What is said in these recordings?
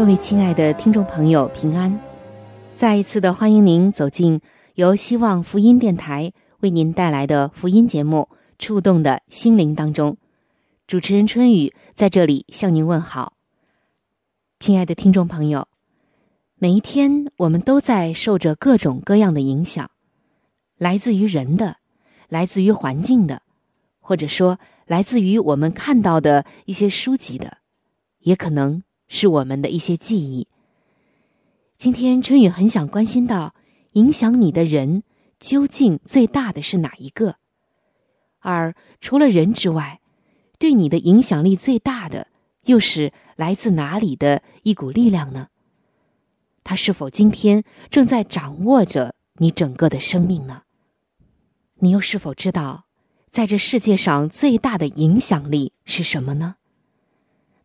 各位亲爱的听众朋友，平安！再一次的欢迎您走进由希望福音电台。为您带来的福音节目《触动的心灵》当中，主持人春雨在这里向您问好，亲爱的听众朋友。每一天，我们都在受着各种各样的影响，来自于人的，来自于环境的，或者说来自于我们看到的一些书籍的，也可能是我们的一些记忆。今天，春雨很想关心到影响你的人。究竟最大的是哪一个？而除了人之外，对你的影响力最大的又是来自哪里的一股力量呢？他是否今天正在掌握着你整个的生命呢？你又是否知道，在这世界上最大的影响力是什么呢？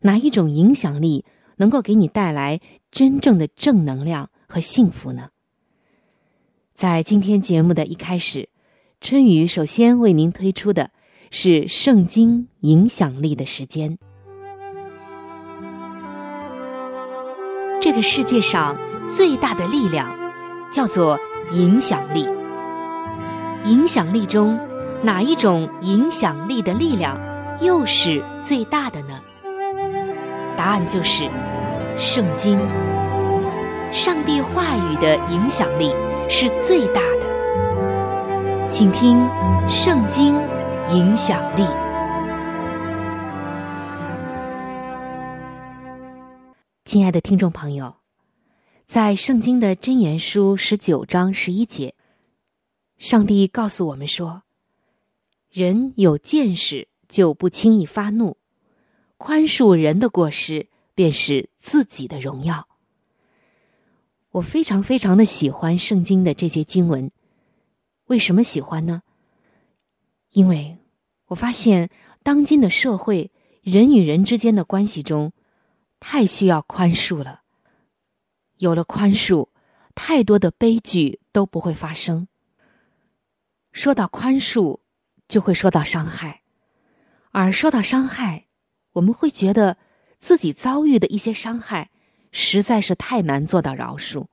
哪一种影响力能够给你带来真正的正能量和幸福呢？在今天节目的一开始，春雨首先为您推出的是圣经影响力的时间。这个世界上最大的力量叫做影响力。影响力中哪一种影响力的力量又是最大的呢？答案就是圣经。上帝话语的影响力。是最大的，请听《圣经》影响力。亲爱的听众朋友，在《圣经》的箴言书十九章十一节，上帝告诉我们说：“人有见识，就不轻易发怒；宽恕人的过失，便是自己的荣耀。”我非常非常的喜欢圣经的这些经文，为什么喜欢呢？因为我发现当今的社会人与人之间的关系中，太需要宽恕了。有了宽恕，太多的悲剧都不会发生。说到宽恕，就会说到伤害，而说到伤害，我们会觉得自己遭遇的一些伤害。实在是太难做到饶恕。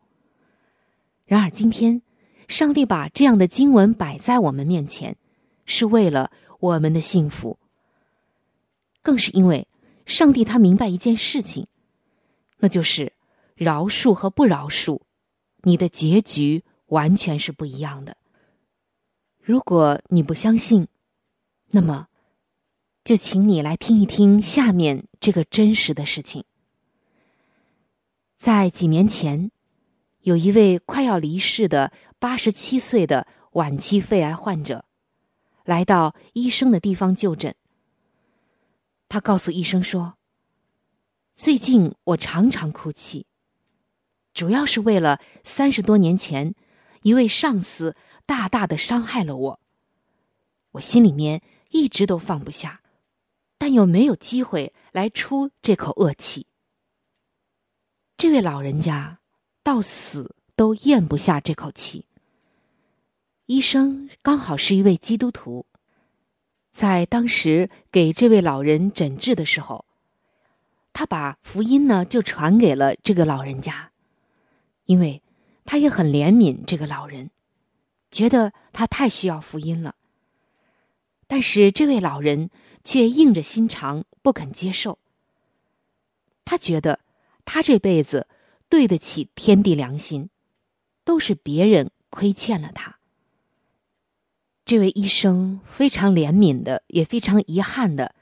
然而，今天上帝把这样的经文摆在我们面前，是为了我们的幸福。更是因为上帝他明白一件事情，那就是饶恕和不饶恕，你的结局完全是不一样的。如果你不相信，那么就请你来听一听下面这个真实的事情。在几年前，有一位快要离世的八十七岁的晚期肺癌患者，来到医生的地方就诊。他告诉医生说：“最近我常常哭泣，主要是为了三十多年前一位上司大大的伤害了我，我心里面一直都放不下，但又没有机会来出这口恶气。”这位老人家到死都咽不下这口气。医生刚好是一位基督徒，在当时给这位老人诊治的时候，他把福音呢就传给了这个老人家，因为他也很怜悯这个老人，觉得他太需要福音了。但是这位老人却硬着心肠不肯接受。他觉得他这辈子对得起天地良心，都是别人亏欠了他。这位医生非常怜悯的，也非常遗憾的，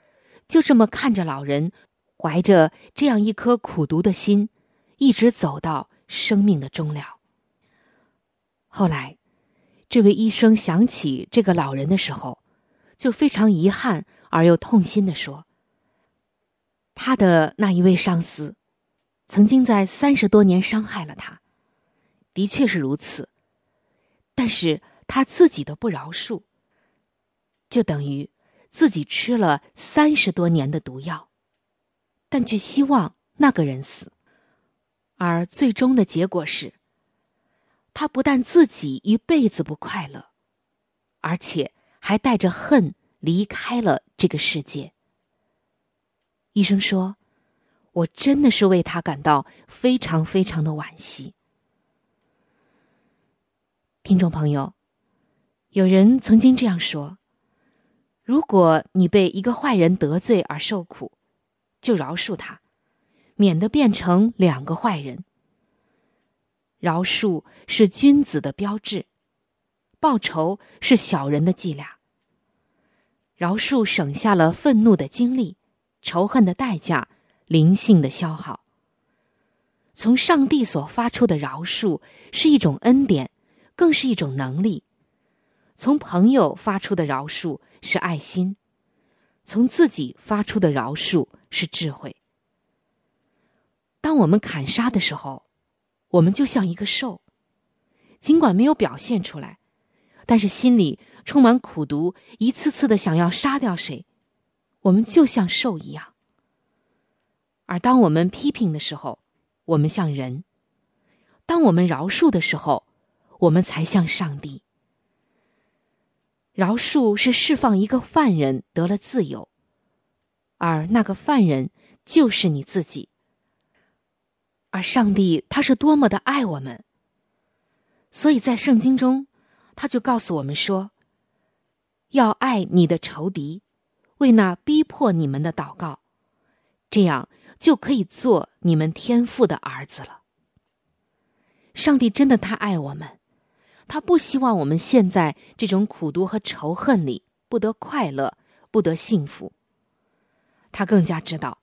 就这么看着老人，怀着这样一颗苦毒的心，一直走到生命的终了。后来，这位医生想起这个老人的时候，就非常遗憾而又痛心的说：“他的那一位上司，曾经在三十多年伤害了他，的确是如此，但是。”他自己的不饶恕，就等于自己吃了三十多年的毒药，但却希望那个人死，而最终的结果是，他不但自己一辈子不快乐，而且还带着恨离开了这个世界。医生说：“我真的是为他感到非常非常的惋惜。”听众朋友。有人曾经这样说：“如果你被一个坏人得罪而受苦，就饶恕他，免得变成两个坏人。饶恕是君子的标志，报仇是小人的伎俩。饶恕省下了愤怒的精力、仇恨的代价、灵性的消耗。从上帝所发出的饶恕是一种恩典，更是一种能力。”从朋友发出的饶恕是爱心，从自己发出的饶恕是智慧。当我们砍杀的时候，我们就像一个兽，尽管没有表现出来，但是心里充满苦毒，一次次的想要杀掉谁，我们就像兽一样。而当我们批评的时候，我们像人；当我们饶恕的时候，我们才像上帝。饶恕是释放一个犯人得了自由，而那个犯人就是你自己。而上帝他是多么的爱我们，所以在圣经中，他就告诉我们说：要爱你的仇敌，为那逼迫你们的祷告，这样就可以做你们天父的儿子了。上帝真的太爱我们。他不希望我们陷在这种苦毒和仇恨里，不得快乐，不得幸福。他更加知道，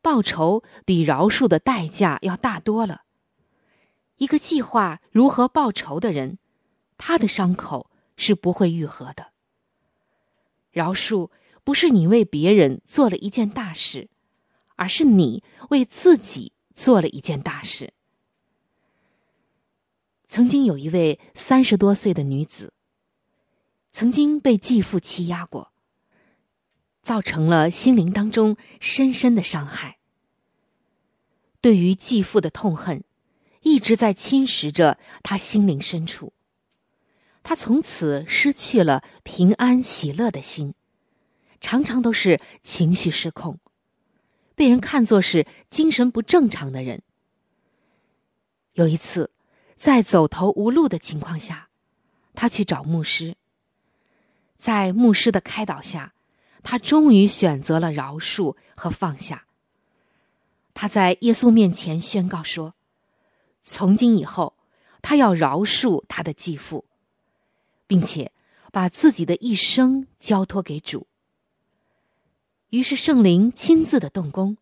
报仇比饶恕的代价要大多了。一个计划如何报仇的人，他的伤口是不会愈合的。饶恕不是你为别人做了一件大事，而是你为自己做了一件大事。曾经有一位三十多岁的女子，曾经被继父欺压过，造成了心灵当中深深的伤害。对于继父的痛恨，一直在侵蚀着他心灵深处。他从此失去了平安喜乐的心，常常都是情绪失控，被人看作是精神不正常的人。有一次。在走投无路的情况下，他去找牧师。在牧师的开导下，他终于选择了饶恕和放下。他在耶稣面前宣告说：“从今以后，他要饶恕他的继父，并且把自己的一生交托给主。”于是圣灵亲自的动工，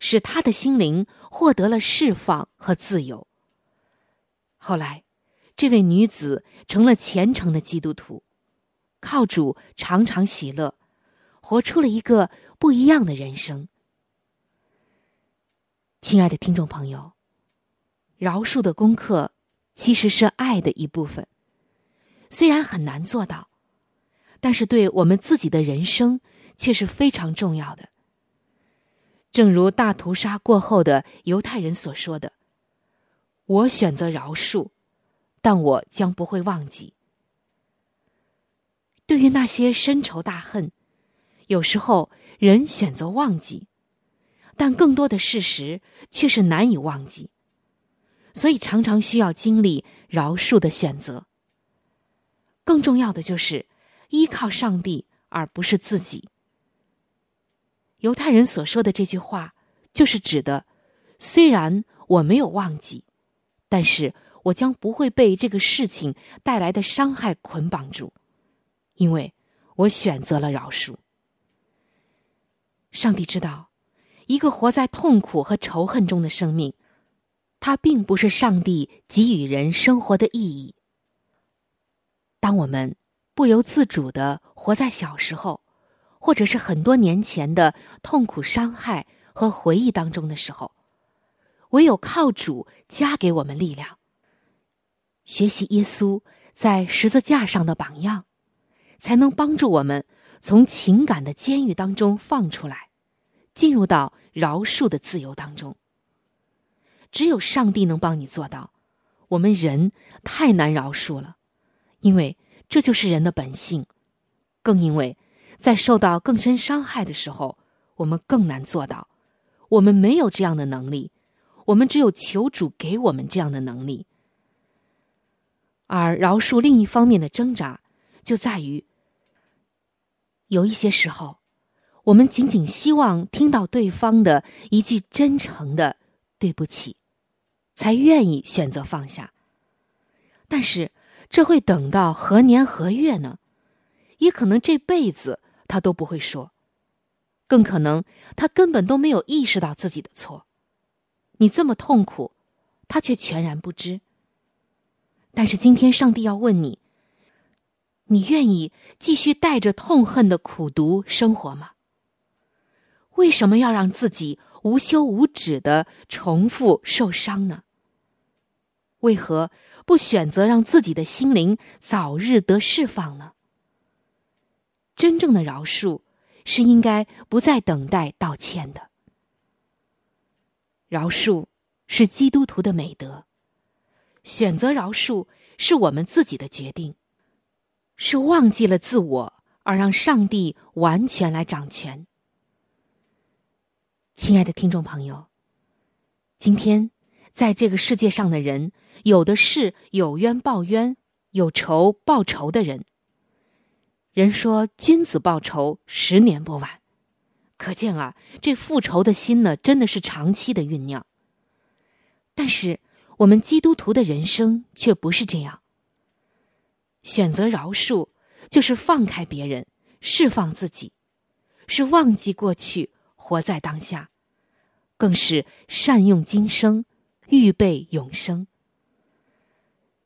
使他的心灵获得了释放和自由。后来，这位女子成了虔诚的基督徒，靠主常常喜乐，活出了一个不一样的人生。亲爱的听众朋友，饶恕的功课其实是爱的一部分，虽然很难做到，但是对我们自己的人生却是非常重要的。正如大屠杀过后的犹太人所说的。我选择饶恕，但我将不会忘记。对于那些深仇大恨，有时候人选择忘记，但更多的事实却是难以忘记，所以常常需要经历饶恕的选择。更重要的就是依靠上帝，而不是自己。犹太人所说的这句话，就是指的，虽然我没有忘记，但是我将不会被这个事情带来的伤害捆绑住，因为我选择了饶恕。上帝知道，一个活在痛苦和仇恨中的生命，它并不是上帝给予人生活的意义。当我们不由自主的活在小时候，或者是很多年前的痛苦伤害和回忆当中的时候，唯有靠主加给我们力量，学习耶稣在十字架上的榜样，才能帮助我们从情感的监狱当中放出来。进入到饶恕的自由当中。只有上帝能帮你做到，我们人太难饶恕了，因为这就是人的本性，更因为在受到更深伤害的时候，我们更难做到。我们没有这样的能力，我们只有求主给我们这样的能力。而饶恕另一方面的挣扎，就在于有一些时候。我们仅仅希望听到对方的一句真诚的“对不起”，才愿意选择放下。但是，这会等到何年何月呢？也可能这辈子他都不会说，更可能他根本都没有意识到自己的错。你这么痛苦，他却全然不知。但是今天，上帝要问你：你愿意继续带着痛恨的苦读生活吗？为什么要让自己无休无止的重复受伤呢？为何不选择让自己的心灵早日得释放呢？真正的饶恕是应该不再等待道歉的。饶恕是基督徒的美德，选择饶恕是我们自己的决定，是忘记了自我而让上帝完全来掌权。亲爱的听众朋友，今天在这个世界上的人，有的是有冤报冤、有仇报仇的人。人说君子报仇，十年不晚。可见啊，这复仇的心呢，真的是长期的酝酿。但是我们基督徒的人生却不是这样。选择饶恕，就是放开别人，释放自己，是忘记过去。活在当下，更是善用今生，预备永生。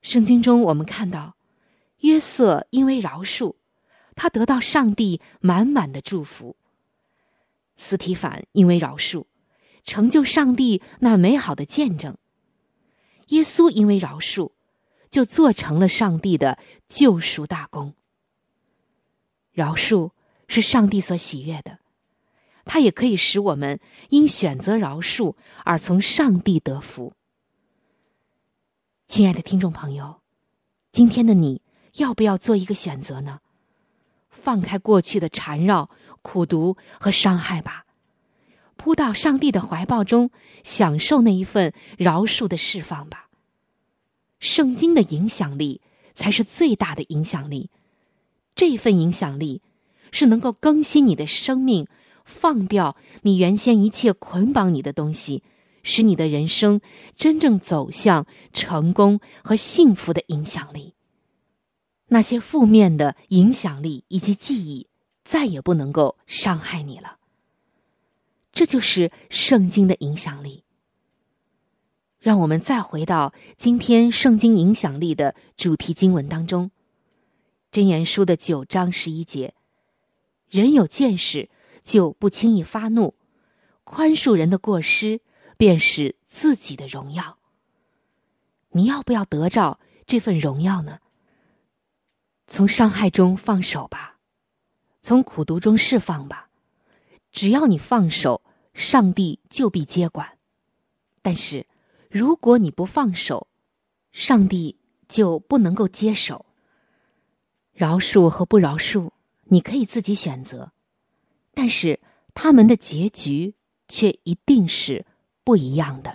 圣经中我们看到，约瑟因为饶恕，他得到上帝满满的祝福；斯提凡因为饶恕，成就上帝那美好的见证；耶稣因为饶恕，就做成了上帝的救赎大功。饶恕是上帝所喜悦的。它也可以使我们因选择饶恕而从上帝得福。亲爱的听众朋友，今天的你要不要做一个选择呢？放开过去的缠绕、苦读和伤害吧，扑到上帝的怀抱中，享受那一份饶恕的释放吧。圣经的影响力才是最大的影响力，这份影响力是能够更新你的生命。放掉你原先一切捆绑你的东西，使你的人生真正走向成功和幸福的影响力。那些负面的影响力以及记忆，再也不能够伤害你了。这就是圣经的影响力。让我们再回到今天圣经影响力的主题经文当中，《箴言书》的九章十一节：人有见识。就不轻易发怒，宽恕人的过失，便是自己的荣耀。你要不要得着这份荣耀呢？从伤害中放手吧，从苦读中释放吧。只要你放手，上帝就必接管。但是，如果你不放手，上帝就不能够接手。饶恕和不饶恕，你可以自己选择。但是他们的结局却一定是不一样的。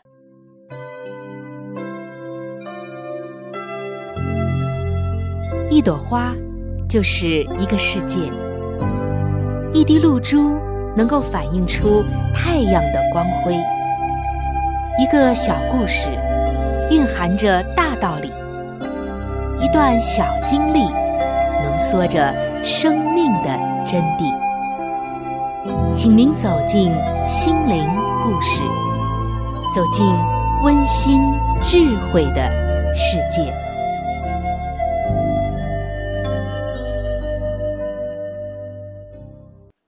一朵花就是一个世界，一滴露珠能够反映出太阳的光辉。一个小故事，蕴含着大道理；一段小经历，浓缩着生命的真谛。请您走进心灵故事，走进温馨智慧的世界。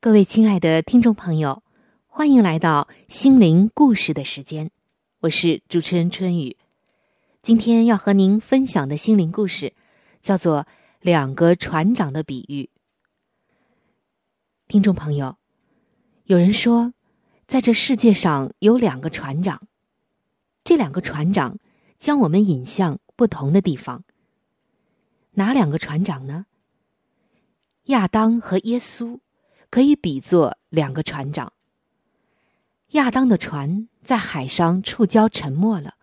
各位亲爱的听众朋友，欢迎来到心灵故事的时间，我是主持人春雨。今天要和您分享的心灵故事，叫做《两个船长的比喻》。听众朋友，有人说，在这世界上有两个船长，这两个船长将我们引向不同的地方。哪两个船长呢？亚当和耶稣。可以比作两个船长。亚当的船在海上触礁沉没了，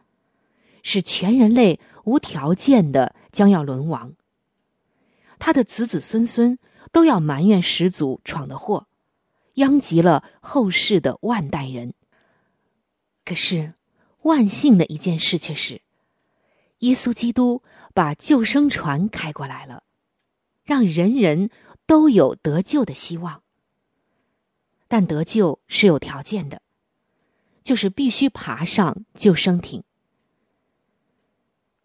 使全人类无条件的将要沦亡。他的子子孙孙都要埋怨始祖闯的祸，殃及了后世的万代人。可是，万幸的一件事却是，耶稣基督把救生船开过来了，让人人都有得救的希望。但得救是有条件的，就是必须爬上救生艇。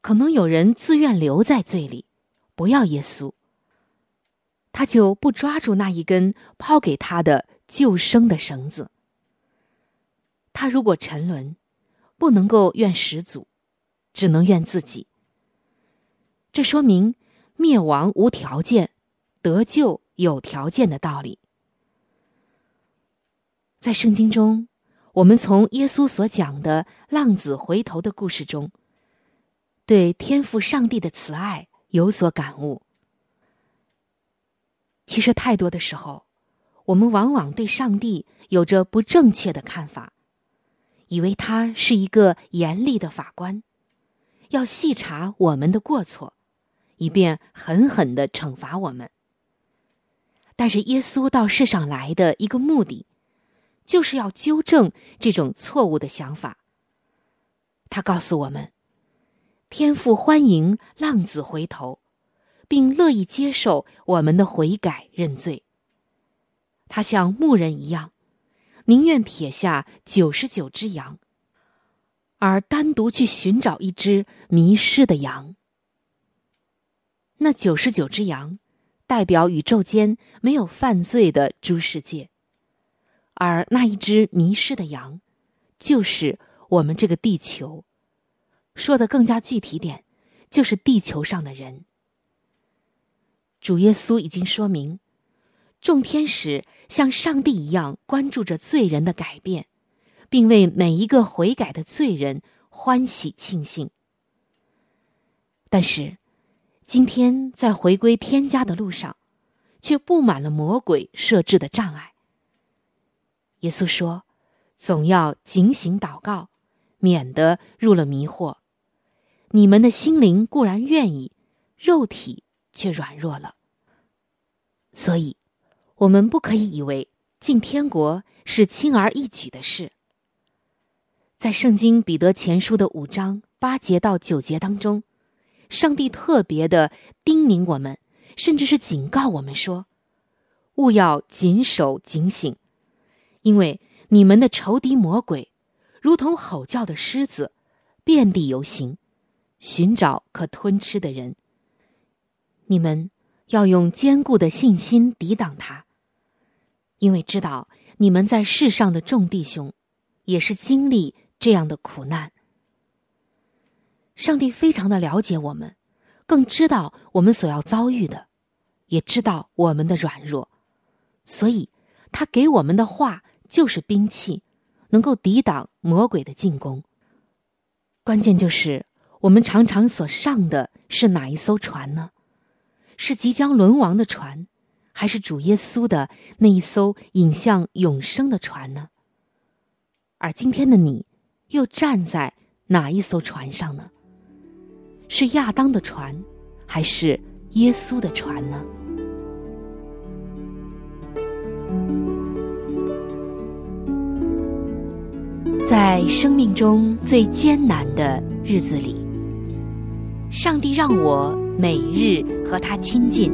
可能有人自愿留在罪里，不要耶稣，他就不抓住那一根抛给他的救生的绳子。他如果沉沦，不能够怨始祖，只能怨自己。这说明灭亡无条件，得救有条件的道理。在圣经中，我们从耶稣所讲的浪子回头的故事中，对天赋上帝的慈爱有所感悟。其实，太多的时候，我们往往对上帝有着不正确的看法，以为他是一个严厉的法官，要细查我们的过错，以便狠狠的惩罚我们。但是，耶稣到世上来的一个目的。就是要纠正这种错误的想法。他告诉我们，天父欢迎浪子回头，并乐意接受我们的悔改认罪。他像牧人一样，宁愿撇下九十九只羊，而单独去寻找一只迷失的羊。那九十九只羊，代表宇宙间没有犯罪的诸世界。而那一只迷失的羊，就是我们这个地球。说的更加具体点，就是地球上的人。主耶稣已经说明，众天使像上帝一样关注着罪人的改变，并为每一个悔改的罪人欢喜庆幸。但是，今天在回归天家的路上，却布满了魔鬼设置的障碍。耶稣说：“总要警醒祷告，免得入了迷惑。你们的心灵固然愿意，肉体却软弱了。所以，我们不可以以为进天国是轻而易举的事。在圣经彼得前书的五章八节到九节当中，上帝特别的叮咛我们，甚至是警告我们说：勿要谨守警醒。”因为你们的仇敌魔鬼，如同吼叫的狮子，遍地游行，寻找可吞吃的人。你们要用坚固的信心抵挡他，因为知道你们在世上的众弟兄，也是经历这样的苦难。上帝非常的了解我们，更知道我们所要遭遇的，也知道我们的软弱，所以他给我们的话。就是兵器，能够抵挡魔鬼的进攻。关键就是我们常常所上的是哪一艘船呢？是即将沦亡的船，还是主耶稣的那一艘引向永生的船呢？而今天的你，又站在哪一艘船上呢？是亚当的船，还是耶稣的船呢？在生命中最艰难的日子里，上帝让我每日和他亲近，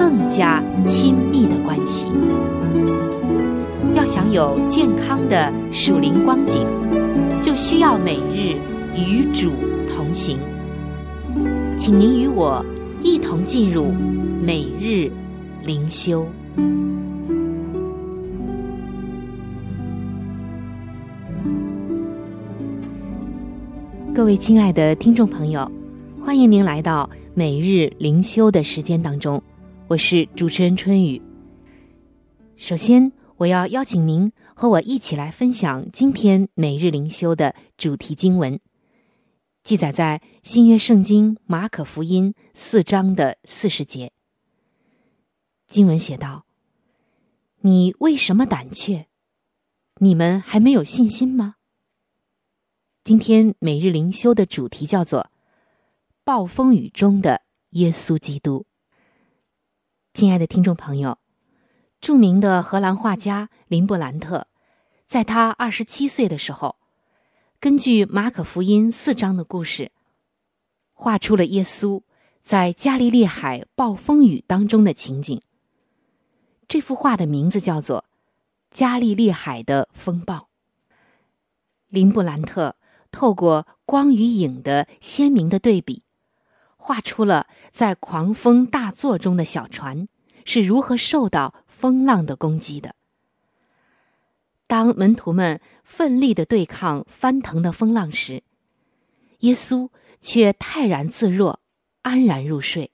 更加亲密的关系。要想有健康的属灵光景，就需要每日与主同行。请您与我一同进入每日灵修。各位亲爱的听众朋友，欢迎您来到每日灵修的时间当中，我是主持人春雨。首先，我要邀请您和我一起来分享今天每日灵修的主题经文，记载在新约圣经马可福音四章的四十节。经文写道：“你为什么胆怯？你们还没有信心吗？”今天每日灵修的主题叫做“暴风雨中的耶稣基督”。亲爱的听众朋友，著名的荷兰画家林布兰特，在他二十七岁的时候，根据马可福音四章的故事，画出了耶稣在加利利海暴风雨当中的情景。这幅画的名字叫做《加利利海的风暴》。林布兰特。透过光与影的鲜明的对比，画出了在狂风大作中的小船是如何受到风浪的攻击的。当门徒们奋力的对抗翻腾的风浪时，耶稣却泰然自若，安然入睡。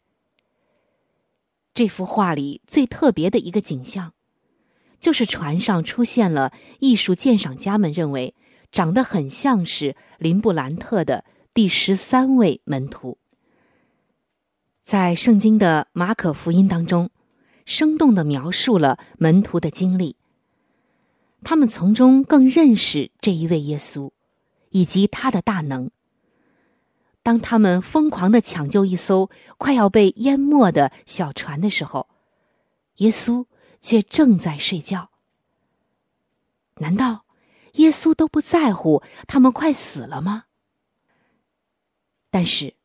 这幅画里最特别的一个景象，就是船上出现了艺术鉴赏家们认为。长得很像是林布兰特的第十三位门徒，在圣经的马可福音当中，生动的描述了门徒的经历。他们从中更认识这一位耶稣，以及他的大能。当他们疯狂的抢救一艘快要被淹没的小船的时候，耶稣却正在睡觉。难道？耶稣都不在乎他们快死了吗？但是，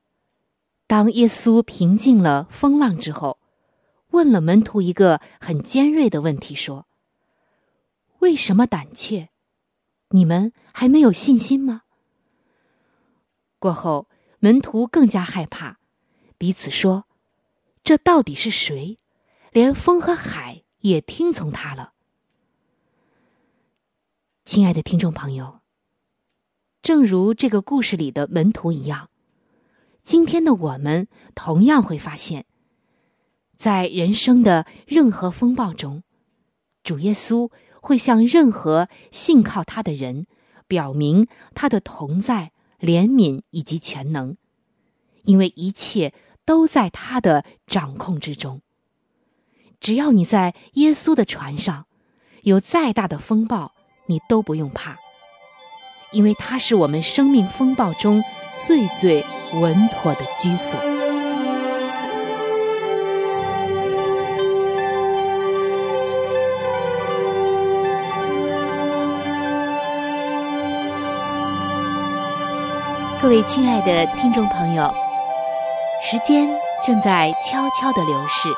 当耶稣平静了风浪之后，问了门徒一个很尖锐的问题：说：“为什么胆怯？你们还没有信心吗？”过后，门徒更加害怕，彼此说：“这到底是谁？连风和海也听从他了。”亲爱的听众朋友，正如这个故事里的门徒一样，今天的我们同样会发现，在人生的任何风暴中，主耶稣会向任何信靠他的人表明他的同在、怜悯以及全能，因为一切都在他的掌控之中。只要你在耶稣的船上，有再大的风暴。你都不用怕，因为它是我们生命风暴中最最稳妥的居所。各位亲爱的听众朋友，时间正在悄悄的流逝，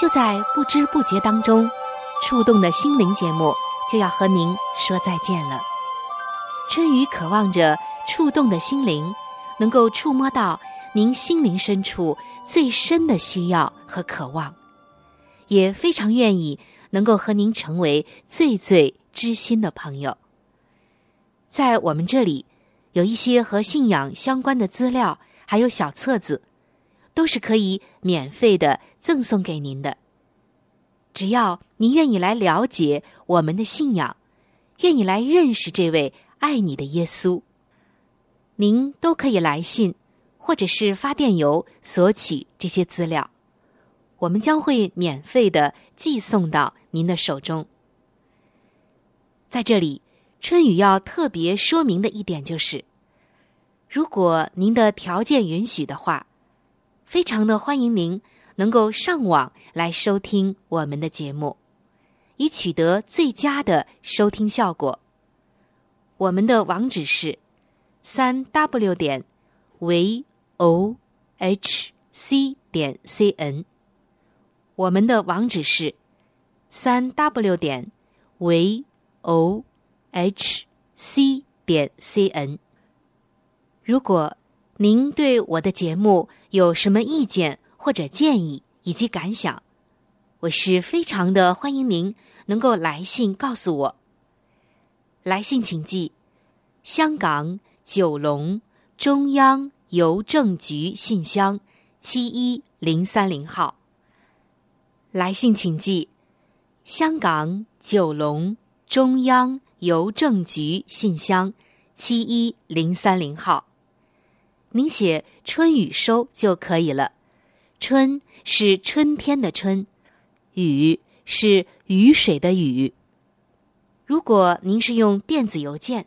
就在不知不觉当中，触动的心灵节目。就要和您说再见了。春雨渴望着触动的心灵，能够触摸到您心灵深处最深的需要和渴望，也非常愿意能够和您成为最最知心的朋友。在我们这里，有一些和信仰相关的资料，还有小册子，都是可以免费的赠送给您的。只要您愿意来了解我们的信仰，愿意来认识这位爱你的耶稣，您都可以来信或者是发电邮索取这些资料，我们将会免费的寄送到您的手中。在这里，春雨要特别说明的一点就是，如果您的条件允许的话，非常的欢迎您能够上网来收听我们的节目。以取得最佳的收听效果。我们的网址是三 w 点 v o h c 点 c n。我们的网址是三 w 点 v o h c 点 c n。如果您对我的节目有什么意见或者建议以及感想，我是非常的欢迎您。能够来信告诉我。来信请寄：香港九龙中央邮政局信箱七一零三零号。来信请寄：香港九龙中央邮政局信箱七一零三零号。您写“春雨收”就可以了。春是春天的春，雨。是雨水的雨。如果您是用电子邮件，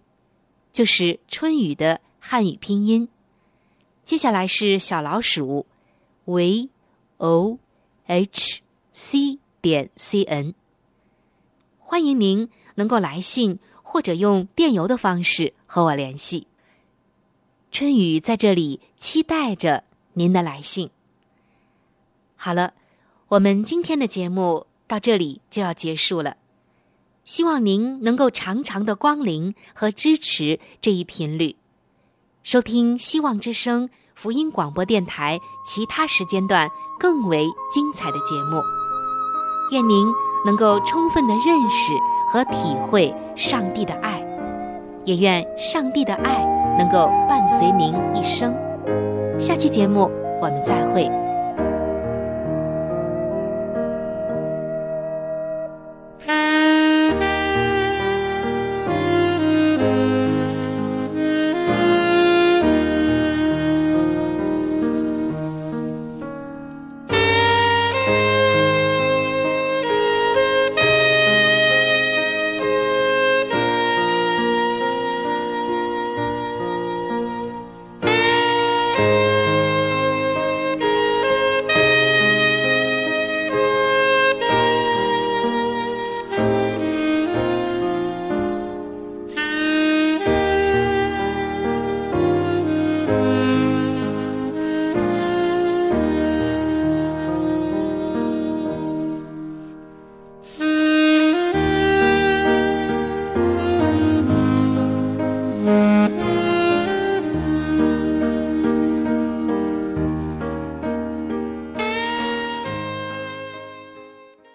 就是春雨的汉语拼音。接下来是小老鼠 v o h c 点 c n。欢迎您能够来信或者用电邮的方式和我联系。春雨在这里期待着您的来信。好了。我们今天的节目到这里就要结束了，希望您能够常常的光临和支持这一频率，收听希望之声福音广播电台其他时间段更为精彩的节目。愿您能够充分的认识和体会上帝的爱，也愿上帝的爱能够伴随您一生。下期节目我们再会。